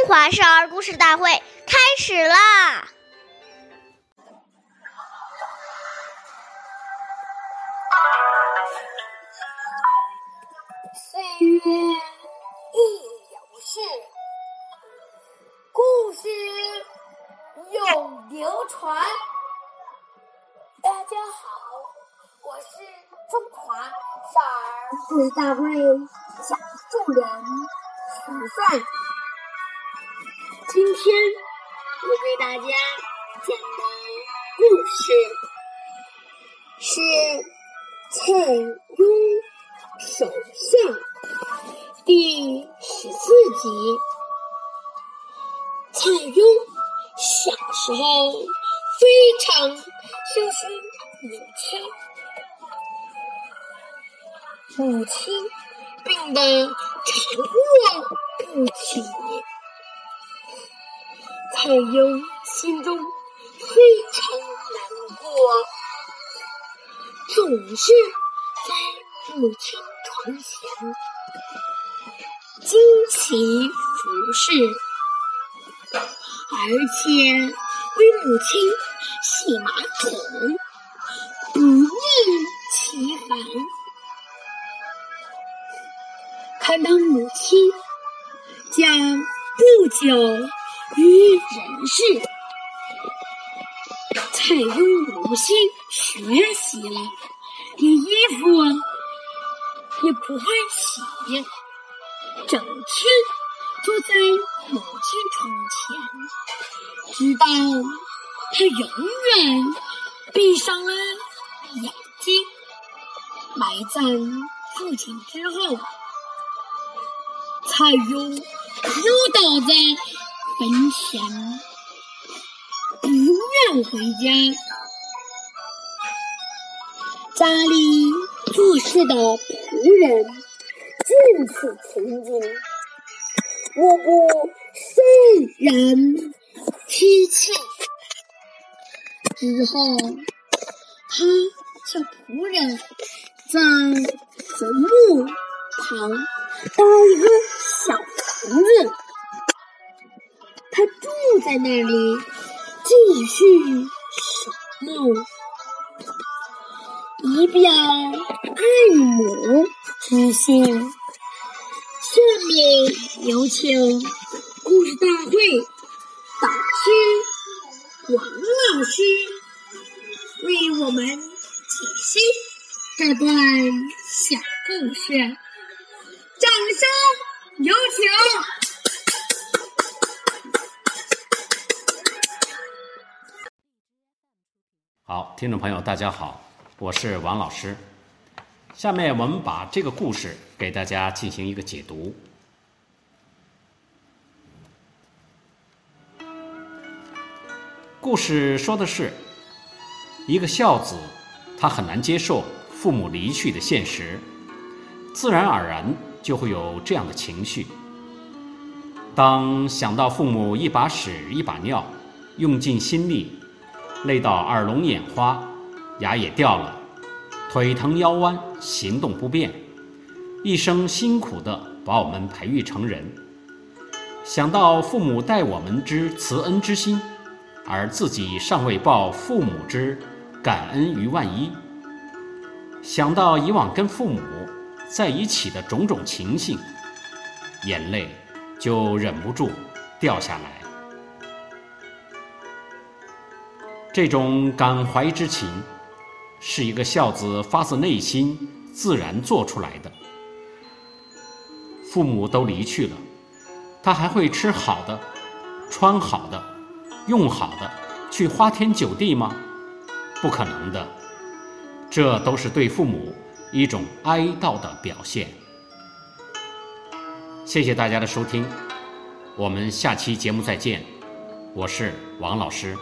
中华少儿故事大会开始啦！岁月易流逝，故事永流传。大家好，我是中华少儿故事大会讲述人徐帅。今天我给大家讲的故事是蔡邕首相第十四集。蔡邕小时候非常孝顺母亲，母亲病得长卧不起。蔡邕心中非常难过，总是在母亲床前惊奇服侍，而且为母亲洗马桶，不厌其烦。看到母亲将不久。于人世，蔡邕如新学习了，连衣服也不会洗，整天坐在母亲床前，直到他永远闭上了眼睛，埋葬父亲之后，蔡邕又倒在。坟前不愿回家，家里做事的仆人见此情景，无不潸然涕泣。之后，他叫仆人在坟墓旁搭一个小房子。他住在那里，继续守墓，以表爱母之心。下面有请故事大会导师王老师为我们解析这段小故事，掌声有请。好，听众朋友，大家好，我是王老师。下面我们把这个故事给大家进行一个解读。故事说的是一个孝子，他很难接受父母离去的现实，自然而然就会有这样的情绪。当想到父母一把屎一把尿，用尽心力。累到耳聋眼花，牙也掉了，腿疼腰弯，行动不便，一生辛苦的把我们培育成人。想到父母待我们之慈恩之心，而自己尚未报父母之感恩于万一。想到以往跟父母在一起的种种情形，眼泪就忍不住掉下来。这种感怀之情，是一个孝子发自内心自然做出来的。父母都离去了，他还会吃好的、穿好的、用好的，去花天酒地吗？不可能的，这都是对父母一种哀悼的表现。谢谢大家的收听，我们下期节目再见，我是王老师。